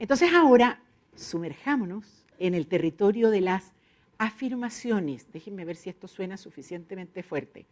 Entonces ahora sumerjámonos en el territorio de las afirmaciones. Déjenme ver si esto suena suficientemente fuerte.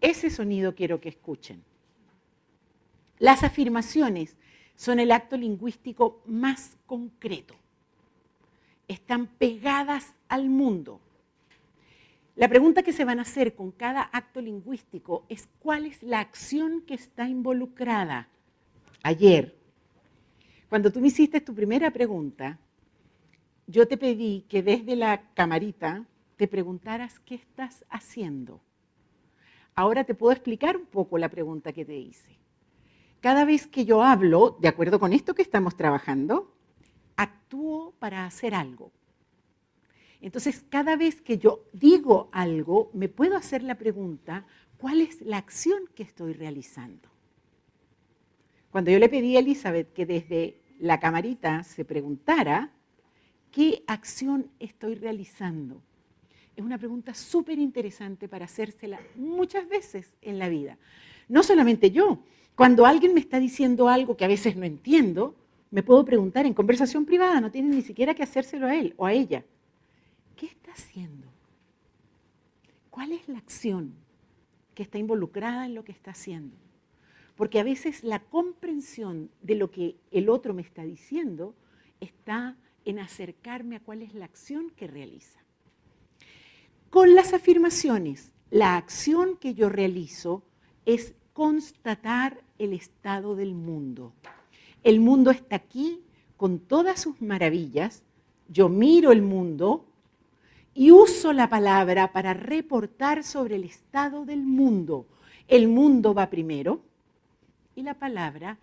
Ese sonido quiero que escuchen. Las afirmaciones son el acto lingüístico más concreto. Están pegadas al mundo. La pregunta que se van a hacer con cada acto lingüístico es cuál es la acción que está involucrada. Ayer, cuando tú me hiciste tu primera pregunta, yo te pedí que desde la camarita te preguntaras qué estás haciendo. Ahora te puedo explicar un poco la pregunta que te hice. Cada vez que yo hablo, de acuerdo con esto que estamos trabajando, actúo para hacer algo. Entonces, cada vez que yo digo algo, me puedo hacer la pregunta, ¿cuál es la acción que estoy realizando? Cuando yo le pedí a Elizabeth que desde la camarita se preguntara, ¿qué acción estoy realizando? Es una pregunta súper interesante para hacérsela muchas veces en la vida. No solamente yo, cuando alguien me está diciendo algo que a veces no entiendo, me puedo preguntar en conversación privada, no tiene ni siquiera que hacérselo a él o a ella. ¿Qué está haciendo? ¿Cuál es la acción que está involucrada en lo que está haciendo? Porque a veces la comprensión de lo que el otro me está diciendo está en acercarme a cuál es la acción que realiza. Con las afirmaciones, la acción que yo realizo es constatar el estado del mundo. El mundo está aquí con todas sus maravillas. Yo miro el mundo y uso la palabra para reportar sobre el estado del mundo. El mundo va primero y la palabra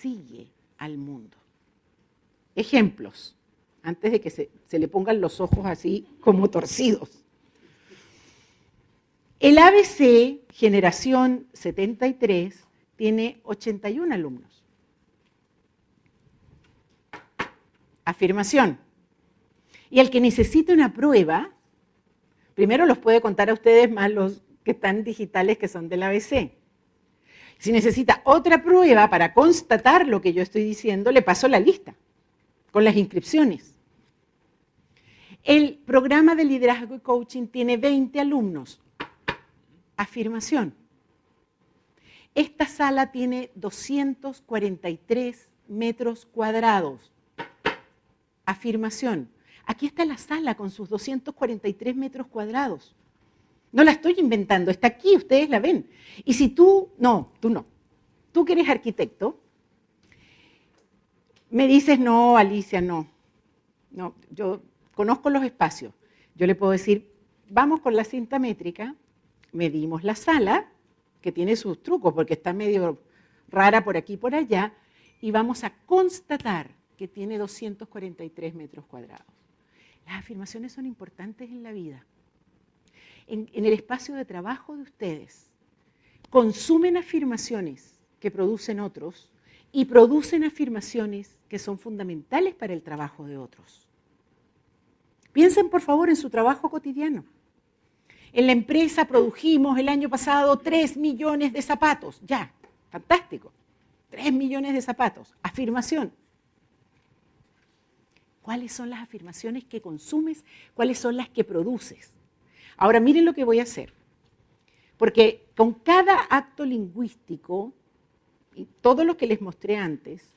sigue al mundo. Ejemplos, antes de que se, le pongan los ojos así como torcidos. El ABC, generación 73, tiene 81 alumnos. Afirmación. Y el que necesite una prueba, primero los puede contar a ustedes más los que están digitales que son del ABC. Si necesita otra prueba para constatar lo que yo estoy diciendo, le paso la lista con las inscripciones. El programa de liderazgo y coaching tiene 20 alumnos. Afirmación. Esta sala tiene 243 metros cuadrados. Afirmación. Aquí está la sala con sus 243 metros cuadrados. No la estoy inventando, está aquí, ustedes la ven. Y si tú, no, tú no, tú que eres arquitecto, me dices, no, Alicia, no, no, yo conozco los espacios. Yo le puedo decir, vamos con la cinta métrica, medimos la sala, que tiene sus trucos porque está medio rara por aquí y por allá, y vamos a constatar que tiene 243 metros cuadrados. Las afirmaciones son importantes en la vida. En, el espacio de trabajo de ustedes, consumen afirmaciones que producen otros y producen afirmaciones que son fundamentales para el trabajo de otros. Piensen por favor en su trabajo cotidiano. En la empresa produjimos el año pasado 3 millones de zapatos. Ya, fantástico. 3 millones de zapatos. Afirmación. ¿Cuáles son las afirmaciones que consumes? ¿Cuáles son las que produces? Ahora miren lo que voy a hacer. Porque con cada acto lingüístico, y todo lo que les mostré antes,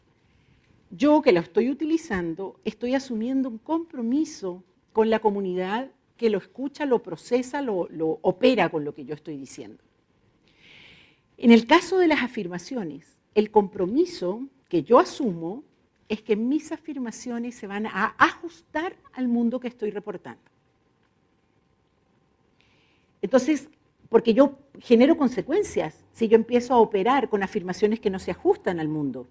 yo que lo estoy utilizando, estoy asumiendo un compromiso con la comunidad que lo escucha, lo procesa, lo, lo opera con lo que yo estoy diciendo. En el caso de las afirmaciones, el compromiso que yo asumo es que mis afirmaciones se van a ajustar al mundo que estoy reportando. Entonces, porque yo genero consecuencias si yo empiezo a operar con afirmaciones que no se ajustan al mundo.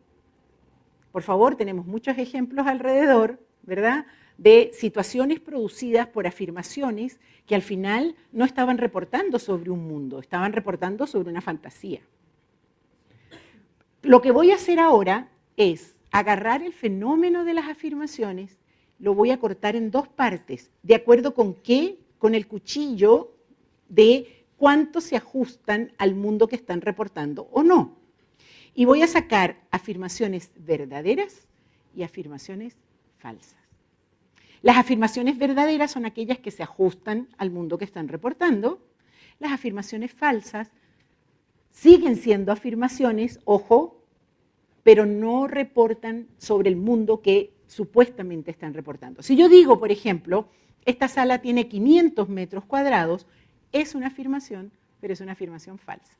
Por favor, tenemos muchos ejemplos alrededor, ¿verdad? De situaciones producidas por afirmaciones que al final no estaban reportando sobre un mundo, estaban reportando sobre una fantasía. Lo que voy a hacer ahora es agarrar el fenómeno de las afirmaciones, lo voy a cortar en dos partes, de acuerdo con qué, con el cuchillo de cuánto se ajustan al mundo que están reportando o no. y voy a sacar afirmaciones verdaderas y afirmaciones falsas. Las afirmaciones verdaderas son aquellas que se ajustan al mundo que están reportando. Las afirmaciones falsas siguen siendo afirmaciones, ojo, pero no reportan sobre el mundo que supuestamente están reportando. Si yo digo, por ejemplo, esta sala tiene 500 metros cuadrados, es una afirmación, pero es una afirmación falsa.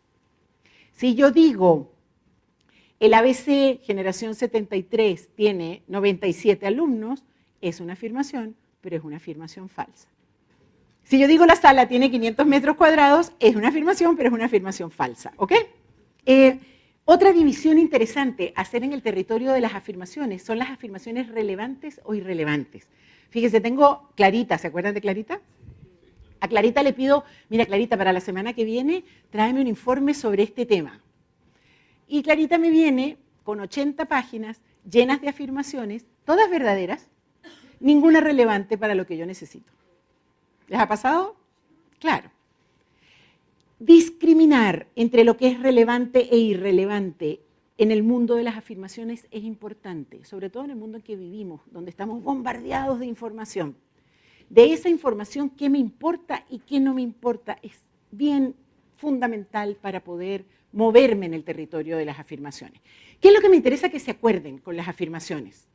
Si yo digo, el ABC Generación 73 tiene 97 alumnos, es una afirmación, pero es una afirmación falsa. Si yo digo la sala tiene 500 metros cuadrados, es una afirmación, pero es una afirmación falsa. ¿Ok? Eh, otra división interesante hacer en el territorio de las afirmaciones son las afirmaciones relevantes o irrelevantes. Fíjese, tengo Clarita, ¿se acuerdan de Clarita? A Clarita le pido, mira Clarita, para la semana que viene, tráeme un informe sobre este tema. Y Clarita me viene con 80 páginas llenas de afirmaciones, todas verdaderas, ninguna relevante para lo que yo necesito. ¿Les ha pasado? Claro. Discriminar entre lo que es relevante e irrelevante en el mundo de las afirmaciones es importante, sobre todo en el mundo en que vivimos, donde estamos bombardeados de información. De esa información, qué me importa y qué no me importa, es bien fundamental para poder moverme en el territorio de las afirmaciones. ¿Qué es lo que me interesa que se acuerden con las afirmaciones?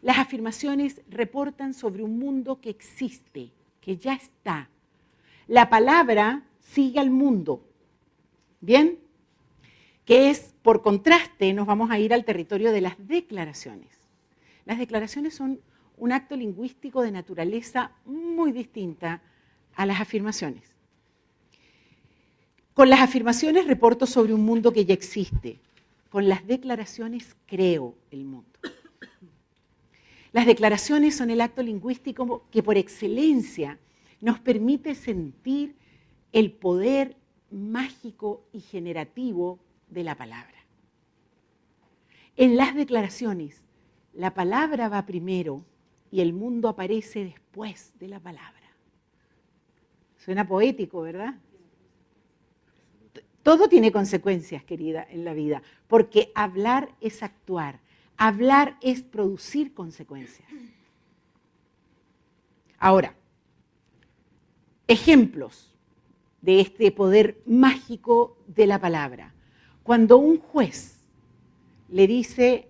Las afirmaciones reportan sobre un mundo que existe, que ya está. La palabra sigue al mundo. ¿Bien? Que es, por contraste, nos vamos a ir al territorio de las declaraciones. Las declaraciones son un acto lingüístico de naturaleza muy distinta a las afirmaciones. Con las afirmaciones reporto sobre un mundo que ya existe. Con las declaraciones creo el mundo. Las declaraciones son el acto lingüístico que por excelencia nos permite sentir el poder mágico y generativo de la palabra. En las declaraciones, la palabra va primero y el mundo aparece después de la palabra. Suena poético, ¿verdad? Todo tiene consecuencias, querida, en la vida, porque hablar es actuar, hablar es producir consecuencias. Ahora, ejemplos de este poder mágico de la palabra. Cuando un juez le dice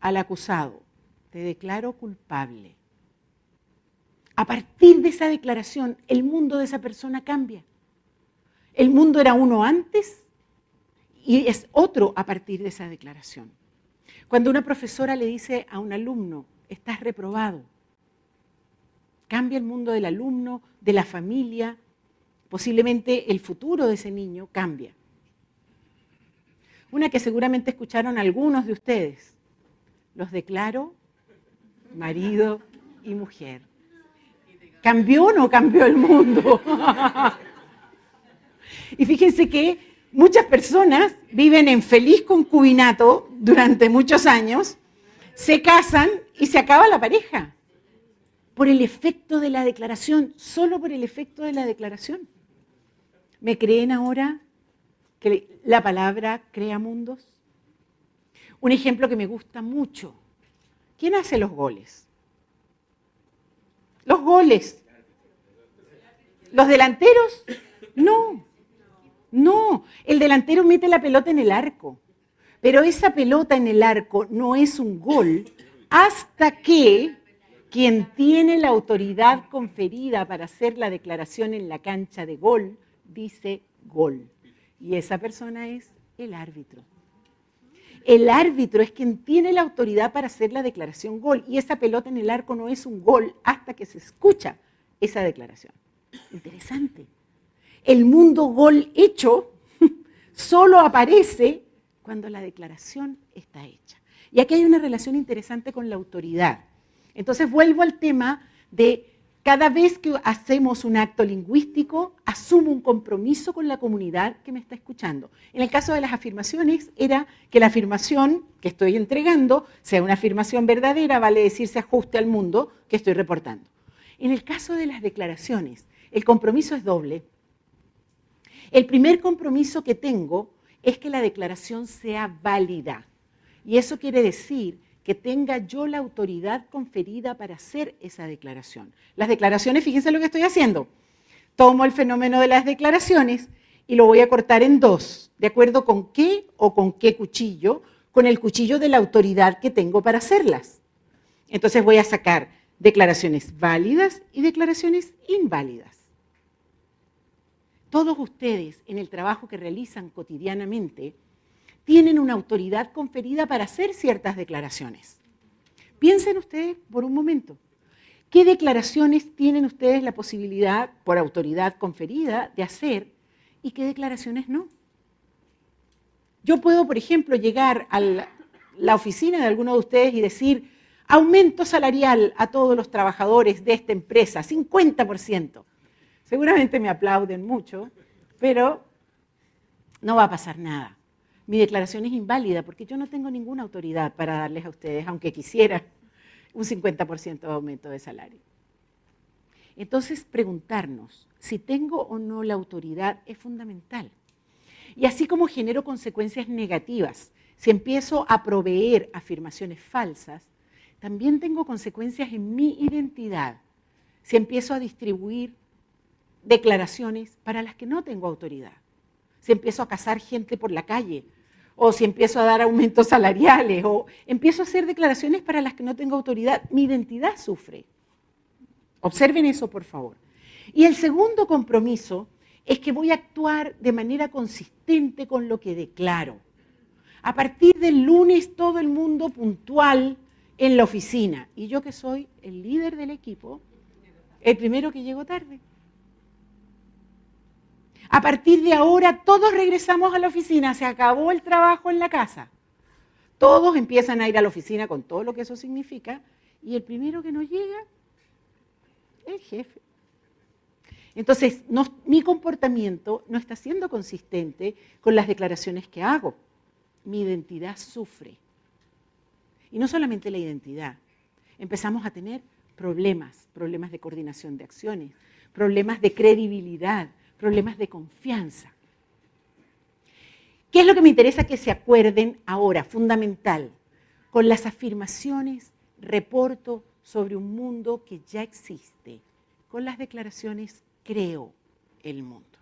al acusado, te declaro culpable, a partir de esa declaración el mundo de esa persona cambia. El mundo era uno antes y es otro a partir de esa declaración. Cuando una profesora le dice a un alumno, estás reprobado, cambia el mundo del alumno, de la familia, posiblemente el futuro de ese niño cambia. Una que seguramente escucharon algunos de ustedes, los declaro marido y mujer. ¿Cambió o no cambió el mundo? y fíjense que muchas personas viven en feliz concubinato durante muchos años, se casan y se acaba la pareja. Por el efecto de la declaración, solo por el efecto de la declaración. ¿Me creen ahora que la palabra crea mundos? Un ejemplo que me gusta mucho. ¿Quién hace los goles? Los goles. ¿Los delanteros? No. No, el delantero mete la pelota en el arco, pero esa pelota en el arco no es un gol hasta que quien tiene la autoridad conferida para hacer la declaración en la cancha de gol dice gol. Y esa persona es el árbitro. El árbitro es quien tiene la autoridad para hacer la declaración gol y esa pelota en el arco no es un gol hasta que se escucha esa declaración. Interesante el mundo gol hecho solo aparece cuando la declaración está hecha. Y aquí hay una relación interesante con la autoridad. Entonces vuelvo al tema de cada vez que hacemos un acto lingüístico, asumo un compromiso con la comunidad que me está escuchando. En el caso de las afirmaciones, era que la afirmación que estoy entregando sea una afirmación verdadera, vale decir, se ajuste al mundo que estoy reportando. En el caso de las declaraciones, el compromiso es doble. El primer compromiso que tengo es que la declaración sea válida. Y eso quiere decir que tenga yo la autoridad conferida para hacer esa declaración. Las declaraciones, fíjense lo que estoy haciendo. Tomo el fenómeno de las declaraciones y lo voy a cortar en dos, ¿de acuerdo con qué o con qué cuchillo? Con el cuchillo de la autoridad que tengo para hacerlas. Entonces voy a sacar declaraciones válidas y declaraciones inválidas. Todos ustedes en el trabajo que realizan cotidianamente tienen una autoridad conferida para hacer ciertas declaraciones. Piensen ustedes por un momento, ¿qué declaraciones tienen ustedes la posibilidad, por autoridad conferida, de hacer y qué declaraciones no? Yo puedo, por ejemplo, llegar a la oficina de alguno de ustedes y decir, aumento salarial a todos los trabajadores de esta empresa, 50%. Seguramente me aplauden mucho, pero no va a pasar nada mi declaración es inválida porque yo no tengo ninguna autoridad para darles a ustedes, aunque quisiera, un 50% de aumento de salario. Entonces, preguntarnos si tengo o no la autoridad es fundamental. Y así como genero consecuencias negativas, si empiezo a proveer afirmaciones falsas, también tengo consecuencias en mi identidad, si empiezo a distribuir declaraciones para las que no tengo autoridad si empiezo a cazar gente por la calle, o si empiezo a dar aumentos salariales, o empiezo a hacer declaraciones para las que no tengo autoridad, mi identidad sufre. Observen eso, por favor. Y el segundo compromiso es que voy a actuar de manera consistente con lo que declaro. A partir del lunes todo el mundo puntual en la oficina. Y yo que soy el líder del equipo, el primero que llego tarde. A partir de ahora todos regresamos a la oficina, se acabó el trabajo en la casa. Todos empiezan a ir a la oficina con todo lo que eso significa y el primero que no llega, el jefe. Entonces, mi comportamiento no está siendo consistente con las declaraciones que hago. Mi identidad sufre. Y no solamente la identidad. Empezamos a tener problemas, problemas de coordinación de acciones, problemas de credibilidad, problemas de confianza. ¿Qué es lo que me interesa que se acuerden ahora, fundamental? Con las afirmaciones reporto sobre un mundo que ya existe. Con las declaraciones creo el mundo.